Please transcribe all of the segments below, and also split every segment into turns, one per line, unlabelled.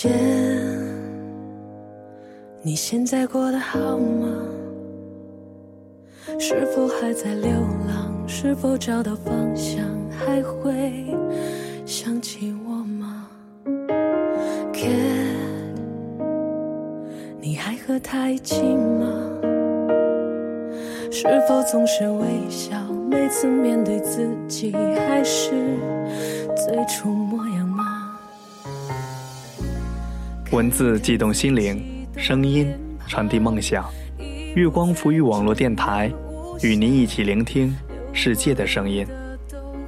见，你现在过得好吗？是否还在流浪？是否找到方向？还会想起我吗？Cat，你还和他一起吗？是否总是微笑？每次面对自己，还是
文字悸动心灵，声音传递梦想。月光浮育网络电台，与您一起聆听世界的声音。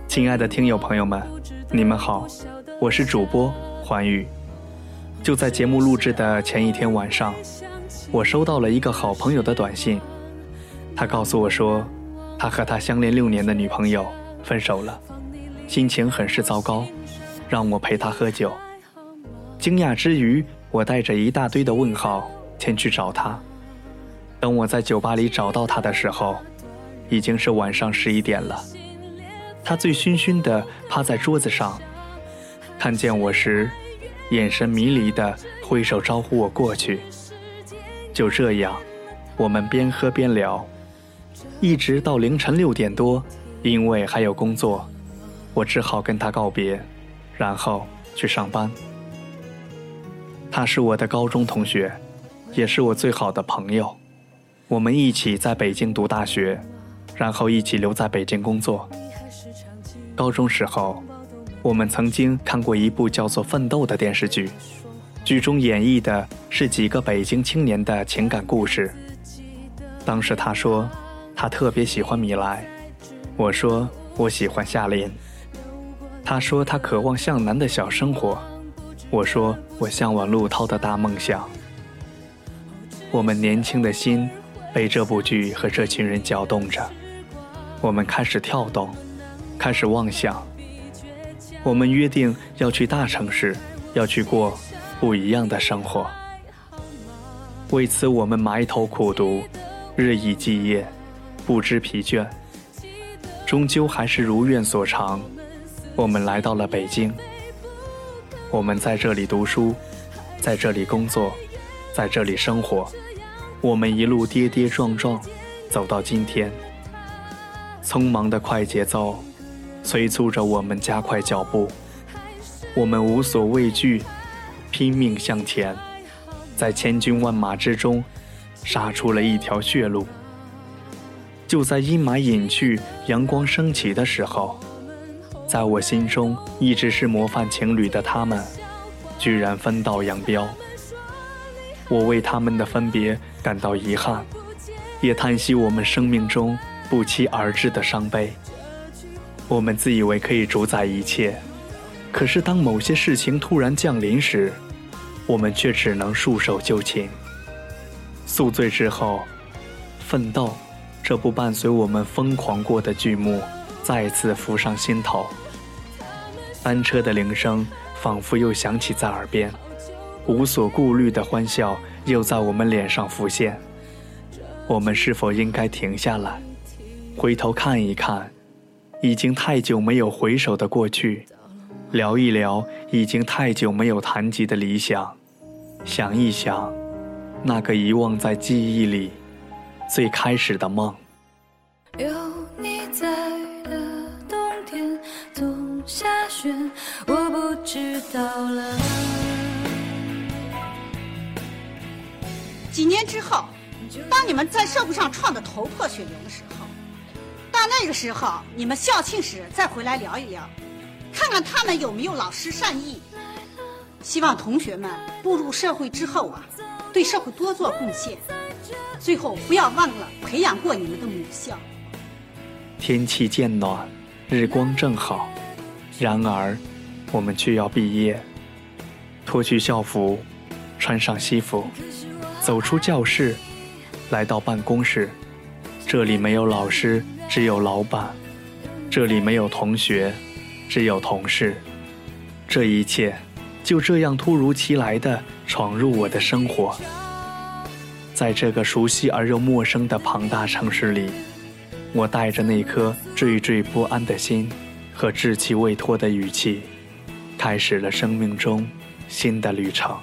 亲爱的听友朋友们，你们好，我是主播环宇。就在节目录制的前一天晚上，我收到了一个好朋友的短信，他告诉我说，他和他相恋六年的女朋友分手了，心情很是糟糕，让我陪他喝酒。惊讶之余，我带着一大堆的问号前去找他。等我在酒吧里找到他的时候，已经是晚上十一点了。他醉醺醺地趴在桌子上，看见我时，眼神迷离地挥手招呼我过去。就这样，我们边喝边聊，一直到凌晨六点多。因为还有工作，我只好跟他告别，然后去上班。他是我的高中同学，也是我最好的朋友。我们一起在北京读大学，然后一起留在北京工作。高中时候，我们曾经看过一部叫做《奋斗》的电视剧，剧中演绎的是几个北京青年的情感故事。当时他说他特别喜欢米莱，我说我喜欢夏琳。他说他渴望向南的小生活，我说我向往陆涛的大梦想。我们年轻的心。被这部剧和这群人搅动着，我们开始跳动，开始妄想。我们约定要去大城市，要去过不一样的生活。为此，我们埋头苦读，日以继夜，不知疲倦。终究还是如愿所偿，我们来到了北京。我们在这里读书，在这里工作，在这里生活。我们一路跌跌撞撞，走到今天。匆忙的快节奏，催促着我们加快脚步。我们无所畏惧，拼命向前，在千军万马之中，杀出了一条血路。就在阴霾隐去、阳光升起的时候，在我心中一直是模范情侣的他们，居然分道扬镳。我为他们的分别感到遗憾，也叹息我们生命中不期而至的伤悲。我们自以为可以主宰一切，可是当某些事情突然降临时，我们却只能束手就擒。宿醉之后，奋斗这部伴随我们疯狂过的剧目再次浮上心头。单车的铃声仿佛又响起在耳边。无所顾虑的欢笑又在我们脸上浮现，我们是否应该停下来，回头看一看，已经太久没有回首的过去，聊一聊已经太久没有谈及的理想，想一想，那个遗忘在记忆里最开始的梦。
走了。
几年之后，当你们在社会上创得头破血流的时候，到那个时候，你们校庆时再回来聊一聊，看看他们有没有老师善意。希望同学们步入社会之后啊，对社会多做贡献。最后，不要忘了培养过你们的母校。
天气渐暖，日光正好，然而，我们却要毕业。脱去校服，穿上西服。走出教室，来到办公室，这里没有老师，只有老板；这里没有同学，只有同事。这一切就这样突如其来的闯入我的生活。在这个熟悉而又陌生的庞大城市里，我带着那颗惴惴不安的心和稚气未脱的语气，开始了生命中新的旅程。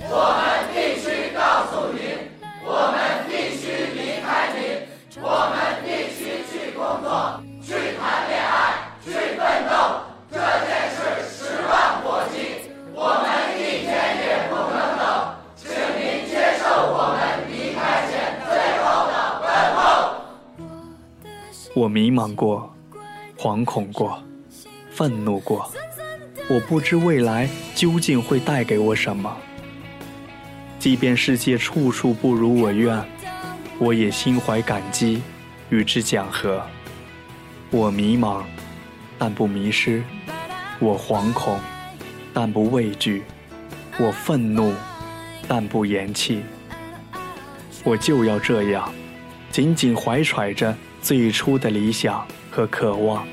我们必须告诉您，我们必须离开您，我们必须去工作，去谈恋爱，去奋斗。这件事十万火急，我们一天也不能等，请您接受我们离开前最后的问候。
我迷茫过，惶恐过，愤怒过，我不知未来究竟会带给我什么。即便世界处处不如我愿，我也心怀感激，与之讲和。我迷茫，但不迷失。我惶恐，但不畏惧；我愤怒，但不言弃。我就要这样，紧紧怀揣着最初的理想和渴望，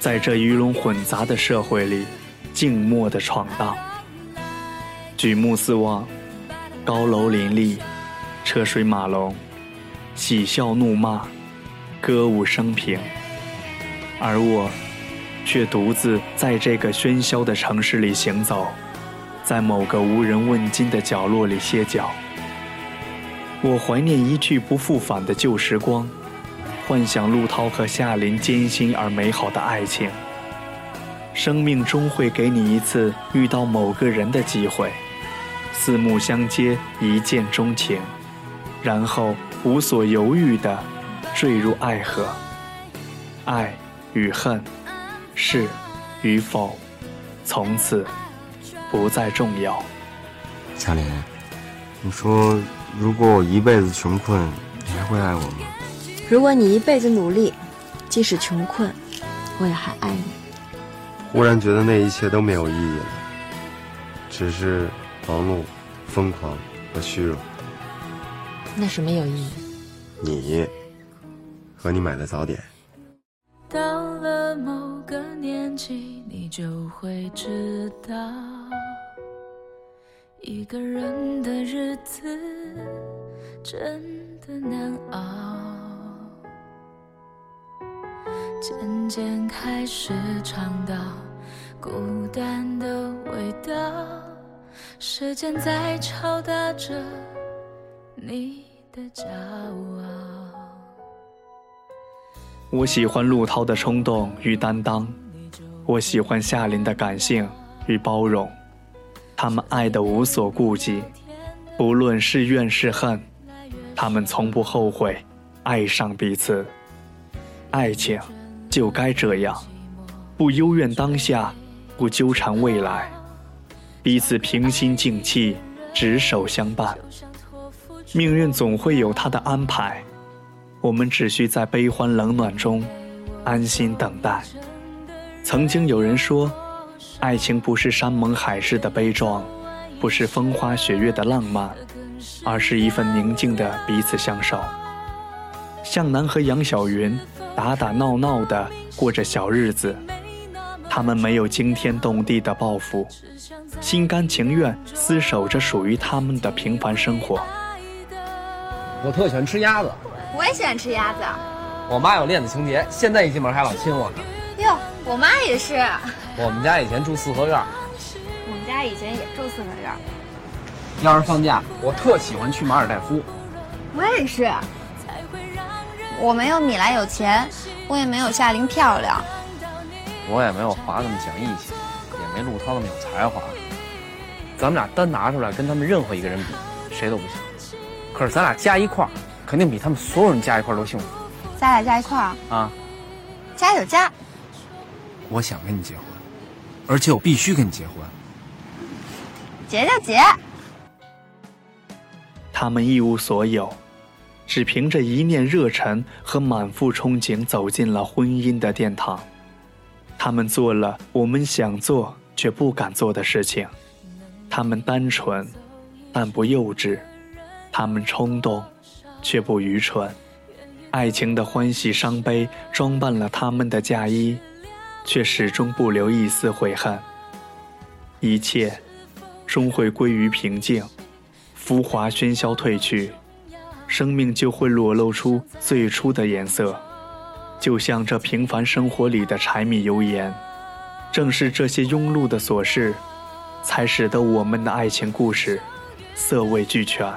在这鱼龙混杂的社会里，静默地闯荡。举目四望，高楼林立，车水马龙，喜笑怒骂，歌舞升平，而我。却独自在这个喧嚣的城市里行走，在某个无人问津的角落里歇脚。我怀念一去不复返的旧时光，幻想陆涛和夏琳艰辛而美好的爱情。生命终会给你一次遇到某个人的机会，四目相接，一见钟情，然后无所犹豫地坠入爱河。爱与恨。是与否，从此不再重要。
夏琳，你说，如果我一辈子穷困，你还会爱我吗？
如果你一辈子努力，即使穷困，我也还爱你。
忽然觉得那一切都没有意义了，只是忙碌、疯狂和虚荣。
那什么有意义？
你和你买的早点。
到了某个年纪，你就会知道，一个人的日子真的难熬。渐渐开始尝到孤单的味道，时间在敲打着你的骄傲。
我喜欢陆涛的冲动与担当，我喜欢夏琳的感性与包容。他们爱得无所顾忌，不论是怨是恨，他们从不后悔爱上彼此。爱情就该这样，不幽怨当下，不纠缠未来，彼此平心静气，执手相伴。命运总会有他的安排。我们只需在悲欢冷暖中安心等待。曾经有人说，爱情不是山盟海誓的悲壮，不是风花雪月的浪漫，而是一份宁静的彼此相守。向南和杨晓云打打闹闹的过着小日子，他们没有惊天动地的抱负，心甘情愿厮守着属于他们的平凡生活。
我特喜欢吃鸭子。
我也喜欢吃鸭子。
我妈有恋子情节，现在一进门还老亲我呢。
哟，我妈也是。
我们家以前住四合院。
我们家以前也住四合院。
要是放假，我特喜欢去马尔代夫。
我也是。我没有米莱有钱，我也没有夏琳漂亮。
我也没有华那么讲义气，也没陆涛那么有才华。咱们俩单拿出来跟他们任何一个人比，谁都不行。可是咱俩加一块儿。肯定比他们所有人加一块儿都幸福。
咱俩加一块儿
啊，
加就加。
我想跟你结婚，而且我必须跟你结婚。
结就结。
他们一无所有，只凭着一念热忱和满腹憧憬走进了婚姻的殿堂。他们做了我们想做却不敢做的事情。他们单纯，但不幼稚。他们冲动。却不愚蠢，爱情的欢喜伤悲装扮了他们的嫁衣，却始终不留一丝悔恨。一切终会归于平静，浮华喧嚣褪去，生命就会裸露出最初的颜色，就像这平凡生活里的柴米油盐。正是这些庸碌的琐事，才使得我们的爱情故事色味俱全。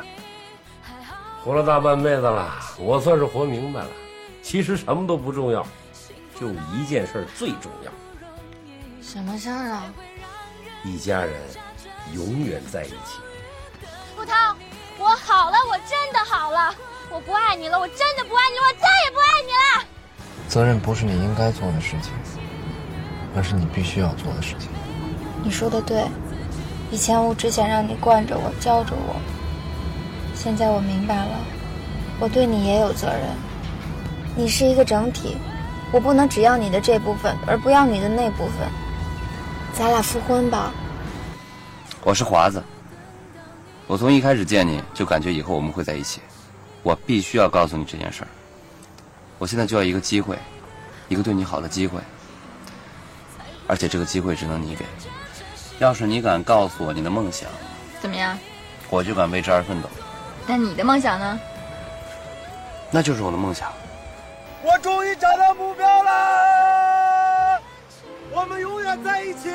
活了大半辈子了，我算是活明白了。其实什么都不重要，就一件事最重要。
什么事儿啊？
一家人永远在一起。
陆涛，我好了，我真的好了，我不爱你了，我真的不爱你了，我再也不爱你了。
责任不是你应该做的事情，而是你必须要做的事情。
你说的对，以前我只想让你惯着我、教着我，现在我明白了，我对你也有责任。你是一个整体，我不能只要你的这部分，而不要你的那部分。咱俩复婚吧。
我是华子，我从一开始见你就感觉以后我们会在一起，我必须要告诉你这件事儿。我现在就要一个机会，一个对你好的机会，而且这个机会只能你给。要是你敢告诉我你的梦想，
怎么样？
我就敢为之而奋斗。
那你的梦想呢？
那就是我的梦想。
我终于找到目标了，我们永远在一起，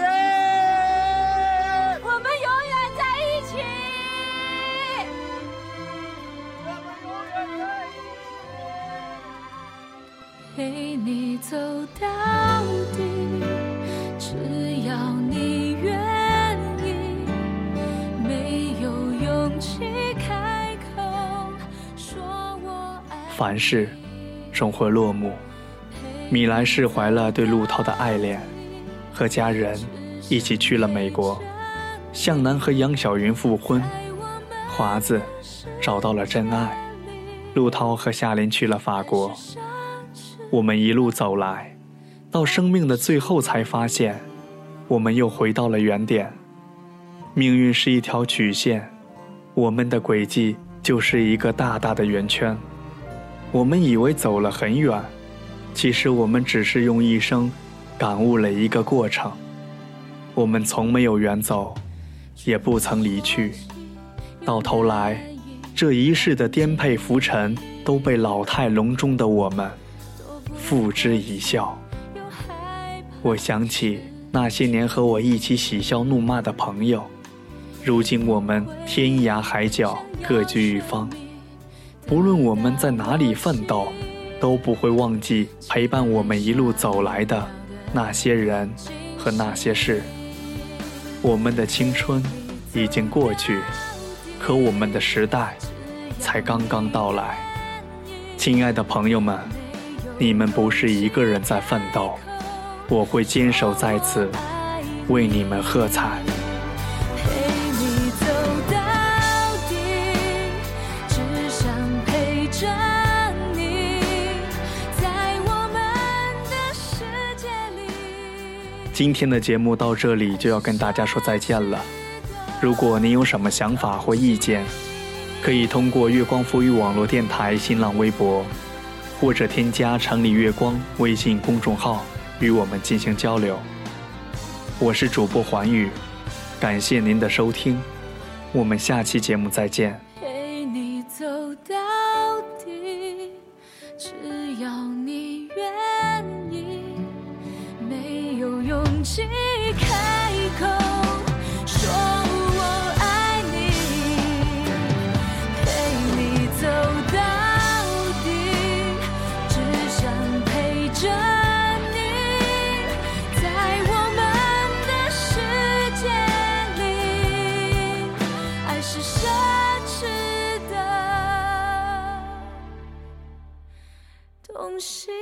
陪你走到底，只要你愿意，没有勇气开口说我爱。
凡事。终会落幕。米兰释怀了对陆涛的爱恋，和家人一起去了美国。向南和杨晓云复婚，华子找到了真爱。陆涛和夏琳去了法国。我们一路走来，到生命的最后才发现，我们又回到了原点。命运是一条曲线，我们的轨迹就是一个大大的圆圈。我们以为走了很远，其实我们只是用一生感悟了一个过程。我们从没有远走，也不曾离去。到头来，这一世的颠沛浮沉都被老态龙钟的我们付之一笑。我想起那些年和我一起嬉笑怒骂的朋友，如今我们天涯海角，各居一方。不论我们在哪里奋斗，都不会忘记陪伴我们一路走来的那些人和那些事。我们的青春已经过去，可我们的时代才刚刚到来。亲爱的朋友们，你们不是一个人在奋斗，我会坚守在此，为你们喝彩。今天的节目到这里就要跟大家说再见了。如果您有什么想法或意见，可以通过月光赋予网络电台新浪微博，或者添加城里月光微信公众号与我们进行交流。我是主播环宇，感谢您的收听，我们下期节目再见。
陪你走到底，只要你愿意。没有勇气东西。